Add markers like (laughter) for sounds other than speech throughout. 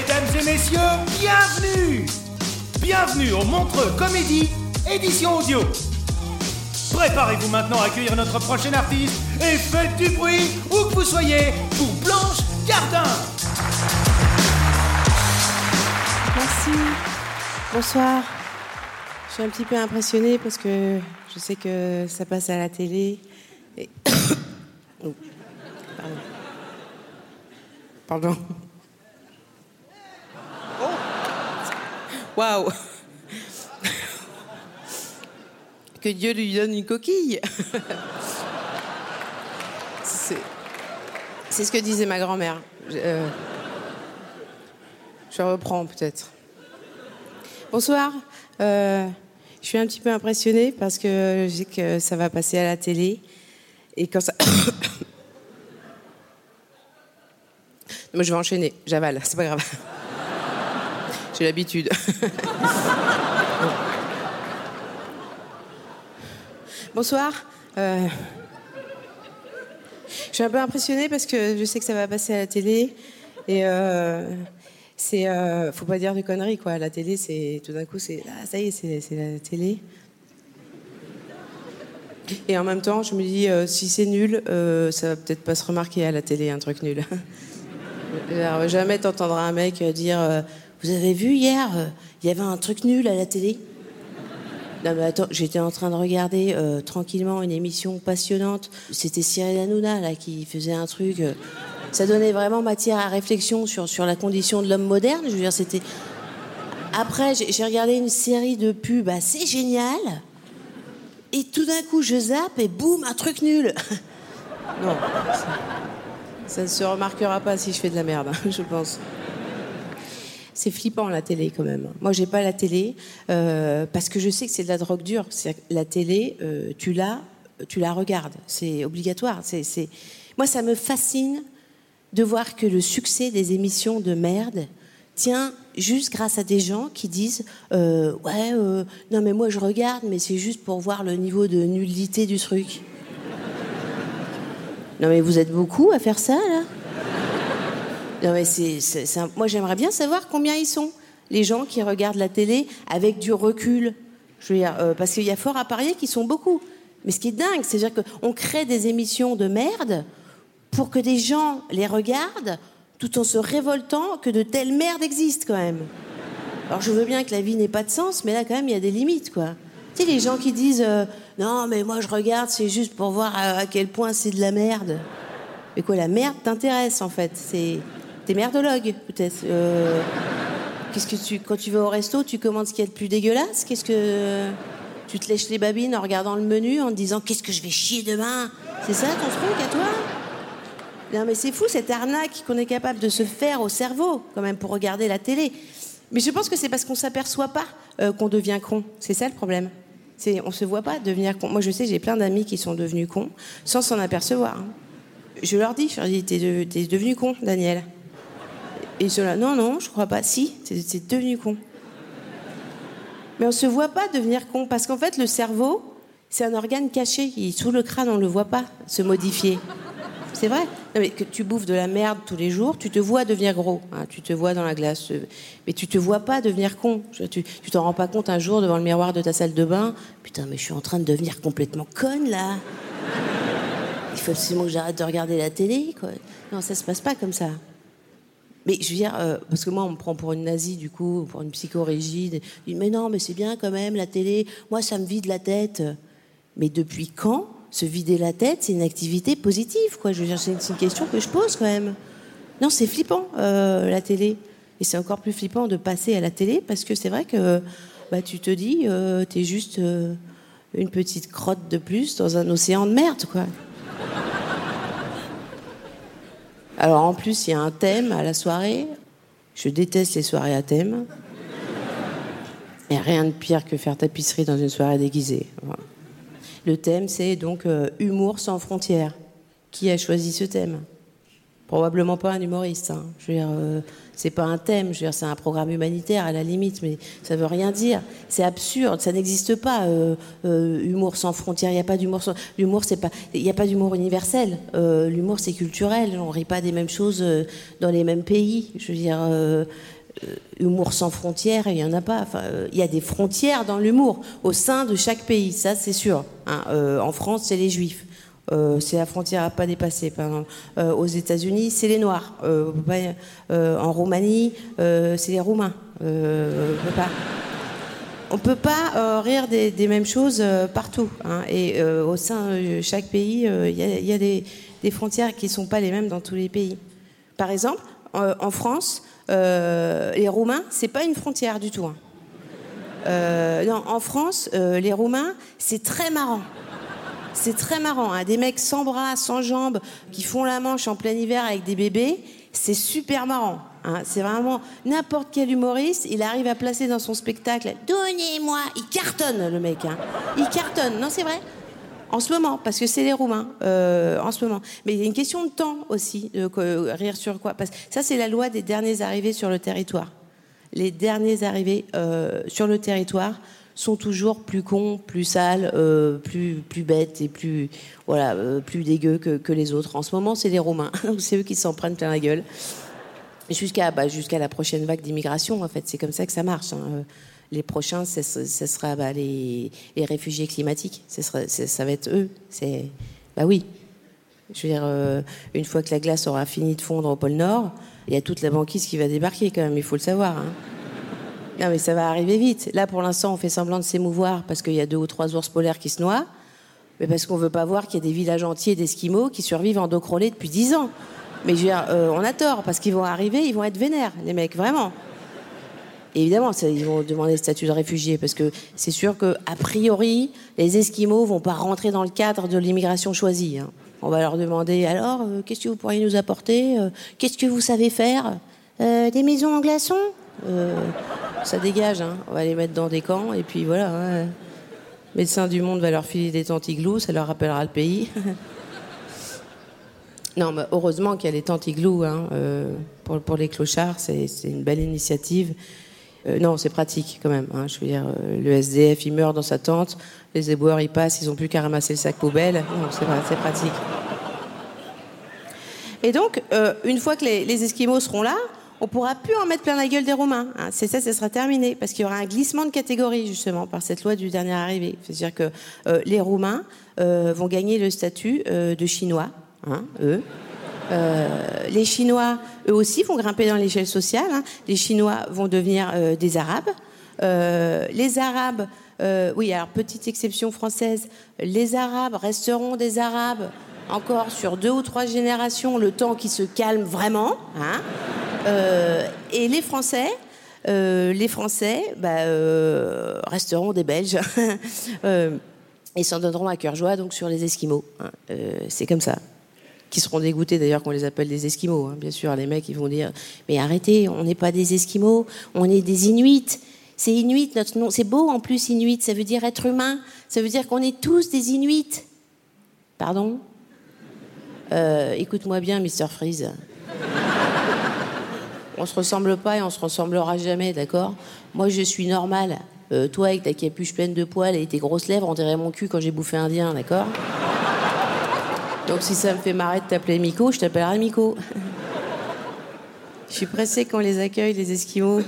Mesdames et messieurs, bienvenue Bienvenue au Montreux Comédie, édition audio. Préparez-vous maintenant à accueillir notre prochain artiste et faites du bruit où que vous soyez pour Blanche Gardin. Merci. Bonsoir. Je suis un petit peu impressionnée parce que je sais que ça passe à la télé. (coughs) Oh. Pardon. Waouh. Que Dieu lui donne une coquille. C'est ce que disait ma grand-mère. Je, euh, reprends peut-être. Bonsoir. Euh, je suis un petit peu impressionnée parce que je sais que ça va passer à la télé. Et quand ça. (coughs) Moi, je vais enchaîner. J'avale, c'est pas grave. J'ai l'habitude. (laughs) Bonsoir. Euh, Je suis un peu impressionnée parce que je sais que ça va passer à la télé. Et euh, c'est. euh, faut pas dire de conneries, quoi. La télé, c'est. Tout d'un coup, c'est. Ah, ça y est, c'est la télé. Et en même temps, je me dis, euh, si c'est nul, ça va peut-être pas se remarquer à la télé, un truc nul. (laughs) Jamais t'entendras un mec dire Vous avez vu hier, euh, il y avait un truc nul à la télé? Non mais attends, j'étais en train de regarder euh, tranquillement une émission passionnante. C'était Cyril Hanouna là qui faisait un truc. euh, ça donnait vraiment matière à réflexion sur sur la condition de l'homme moderne. Je veux dire, c'était. Après, j'ai regardé une série de pubs assez géniale. Et tout d'un coup, je zappe et boum, un truc nul. (laughs) non, ça, ça ne se remarquera pas si je fais de la merde, hein, je pense. C'est flippant la télé quand même. Moi, j'ai pas la télé euh, parce que je sais que c'est de la drogue dure. La télé, euh, tu tu la regardes. C'est obligatoire. Moi, ça me fascine de voir que le succès des émissions de merde tient juste grâce à des gens qui disent euh, ouais non mais moi je regarde mais c'est juste pour voir le niveau de nullité du truc. non mais vous êtes beaucoup à faire ça là? Non, mais c'est, Moi, j'aimerais bien savoir combien ils sont, les gens qui regardent la télé avec du recul. Je veux dire, euh, parce qu'il y a fort à parier qu'ils sont beaucoup. Mais ce qui est dingue, c'est-à-dire qu'on crée des émissions de merde pour que des gens les regardent tout en se révoltant que de telles merdes existent quand même. Alors, je veux bien que la vie n'ait pas de sens, mais là, quand même, il y a des limites, quoi. Tu sais, les gens qui disent euh, Non, mais moi, je regarde, c'est juste pour voir à, à quel point c'est de la merde. Mais quoi, la merde t'intéresse en fait C'est t'es merdologue peut-être. Euh, Qu'est-ce que tu quand tu vas au resto, tu commandes ce qu'il y a de plus dégueulasse? Qu'est-ce que tu te lèches les babines en regardant le menu en te disant qu'est-ce que je vais chier demain? C'est ça ton truc à toi? Non mais c'est fou cette arnaque qu'on est capable de se faire au cerveau quand même pour regarder la télé. Mais je pense que c'est parce qu'on s'aperçoit pas euh, qu'on devient con. C'est ça le problème. C'est on se voit pas devenir con. Moi je sais j'ai plein d'amis qui sont devenus cons sans s'en apercevoir. hein. Je leur dis, je leur dis, t'es t'es devenu con, Daniel. Et ils sont là, non, non, je crois pas. Si, t'es devenu con. Mais on se voit pas devenir con, parce qu'en fait, le cerveau, c'est un organe caché. Il sous le crâne, on le voit pas se modifier. C'est vrai. Non, mais que tu bouffes de la merde tous les jours, tu te vois devenir gros. hein, tu te vois dans la glace. euh, Mais tu te vois pas devenir con. Tu t'en rends pas compte un jour devant le miroir de ta salle de bain. Putain, mais je suis en train de devenir complètement conne là. faut absolument que j'arrête de regarder la télé, quoi. Non, ça se passe pas comme ça. Mais je veux dire, euh, parce que moi, on me prend pour une nazie, du coup, pour une psychorigide. Mais non, mais c'est bien quand même, la télé. Moi, ça me vide la tête. Mais depuis quand se vider la tête, c'est une activité positive, quoi Je veux dire, c'est une question que je pose quand même. Non, c'est flippant, euh, la télé. Et c'est encore plus flippant de passer à la télé, parce que c'est vrai que bah, tu te dis, euh, t'es juste une petite crotte de plus dans un océan de merde, quoi. Alors en plus, il y a un thème à la soirée. Je déteste les soirées à thème. Il n'y a rien de pire que faire tapisserie dans une soirée déguisée. Le thème, c'est donc euh, humour sans frontières. Qui a choisi ce thème? Probablement pas un humoriste. Hein. Je veux dire, euh, c'est pas un thème. Je veux dire, c'est un programme humanitaire à la limite, mais ça veut rien dire. C'est absurde. Ça n'existe pas. Euh, euh, humour sans frontières. Il n'y a pas d'humour. L'humour, c'est pas. Il n'y a pas d'humour universel. L'humour, c'est culturel. On rit pas des mêmes choses dans les mêmes pays. Je veux dire. Humour sans frontières, il n'y en a pas. Il y a des frontières dans l'humour au sein de chaque pays, ça c'est sûr. Hein. En France, c'est les juifs. Euh, c'est la frontière à pas dépasser. Euh, aux États-Unis, c'est les Noirs. Euh, en Roumanie, c'est les Roumains. On peut pas. Peut pas rire des, mêmes choses partout. hein. Et au sein de chaque pays, il y a, des, frontières qui sont pas les mêmes dans tous les pays. Par exemple, en France, les Roumains, c'est pas une frontière du tout. hein. En France, les Roumains, c'est très marrant. C'est très marrant. hein. Des mecs sans bras, sans jambes, qui font la manche en plein hiver avec des bébés, c'est super marrant. hein. C'est vraiment n'importe quel humoriste, il arrive à placer dans son spectacle. Donnez-moi, il cartonne le mec. hein. Il cartonne. Non, c'est vrai? En ce moment, parce que c'est les Roumains, euh, en ce moment. Mais il y a une question de temps aussi, de que- rire sur quoi Parce que ça, c'est la loi des derniers arrivés sur le territoire. Les derniers arrivés euh, sur le territoire sont toujours plus cons, plus sales, euh, plus, plus bêtes et plus, voilà, euh, plus dégueux que, les autres. En ce moment, c'est les Romains. (laughs) c'est eux qui s'en prennent plein la gueule. Jusqu'à bah, la prochaine vague d'immigration, en fait. C'est comme ça que ça marche. hein. Euh, Les prochains, ce sera bah, les, les réfugiés climatiques. Ça va être eux. Bah oui. Je veux dire, une fois que la glace aura fini de fondre au pôle Nord, il y a toute la banquise qui va débarquer quand même, il faut le savoir. hein. Non, mais ça va arriver vite. Là, pour l'instant, on fait semblant de s'émouvoir parce qu'il y a deux ou trois ours polaires qui se noient, mais parce qu'on veut pas voir qu'il y a des villages entiers d'Esquimaux qui survivent en dos depuis dix ans. Mais je veux dire, euh, on a tort parce qu'ils vont arriver, ils vont être vénères, les mecs, vraiment. Évidemment, ils vont demander le statut de réfugié parce que c'est sûr que a priori, les Esquimaux vont pas rentrer dans le cadre de l'immigration choisie. hein. On va leur demander alors, euh, qu'est-ce que vous pourriez nous apporter Euh, Qu'est-ce que vous savez faire Des maisons en glaçons Ça dégage. hein. On va les mettre dans des camps et puis voilà. hein. Médecin du Monde va leur filer des tentes igloos, ça leur rappellera le pays. (laughs) Non, mais heureusement qu'il y a les tentes igloos hein, euh, pour, pour les clochards, c'est une belle initiative. Euh, non, c'est pratique quand même. hein, je veux dire, euh, le SDF, il meurt dans sa tente, les éboueurs, ils passent, ils ont plus qu'à ramasser le sac poubelle. C'est pratique. Et donc, une fois que les, les Esquimaux seront là, on pourra plus en mettre plein la gueule des Romains. hein. C'est ça, ça sera terminé, parce qu'il y aura un glissement de catégorie justement par cette loi du dernier arrivé. C'est-à-dire que euh, les Roumains euh, vont gagner le statut euh, de Chinois, hein, eux. Les Chinois, eux aussi, vont grimper dans l'échelle sociale. hein. Les Chinois vont devenir des Arabes. Les Arabes, oui, alors petite exception française, les Arabes resteront des Arabes encore sur deux ou trois générations, le temps qui se calme vraiment. Euh, et les Français, euh, les Français bah, euh, resteront des Belges. (laughs) Et s'en donneront à cœur joie donc sur les Esquimaux. hein. C'est comme ça qui seront dégoûtés d'ailleurs qu'on les appelle des Esquimaux. hein. Bien sûr, les mecs, ils vont dire Mais arrêtez, on n'est pas des Esquimaux, on est des Inuits. C'est Inuit, notre nom. C'est beau en plus, Inuit, ça veut dire être humain. Ça veut dire qu'on est tous des Inuits. Pardon? Écoute-moi bien, Mr. Freeze. On se ressemble pas et on se ressemblera jamais, d'accord? Moi, je suis normal. Euh, toi, avec ta capuche pleine de poils et tes grosses lèvres, on dirait mon cul quand j'ai bouffé indien, d'accord? Donc si ça me fait marrer de t'appeler Miko, je t'appellerai Miko. je suis pressée qu'on les accueille, les Esquimaux.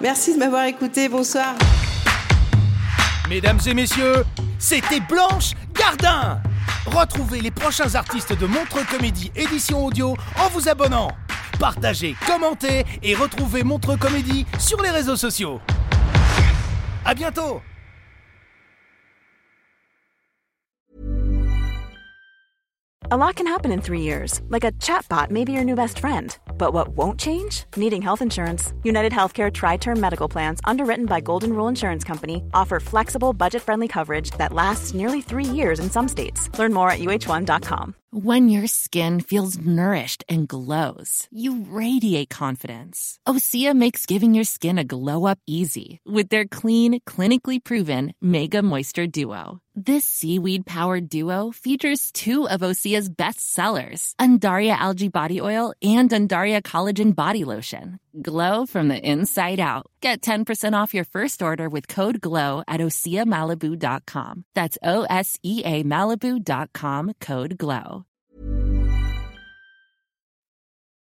Merci de m'avoir écouté, bonsoir. Mesdames et messieurs, c'était Blanche Gardin Retrouvez les prochains artistes de Montreux Comédie édition audio en vous abonnant. Partagez, commentez et retrouvez Comédie sur les réseaux sociaux. À bientôt A lot can happen in three years, like a chatbot may be your new best friend. But what won't change? Needing health insurance. United Healthcare Tri Term Medical Plans, underwritten by Golden Rule Insurance Company, offer flexible, budget friendly coverage that lasts nearly three years in some states. Learn more at uh1.com. When your skin feels nourished and glows, you radiate confidence. Osea makes giving your skin a glow up easy with their clean, clinically proven Mega Moisture Duo. This seaweed powered duo features two of Osea's best sellers, Undaria Algae Body Oil and Undaria Collagen Body Lotion. Glow from the inside out. Get 10% off your first order with code GLOW at OseaMalibu.com. That's O S E A Malibu.com code GLOW.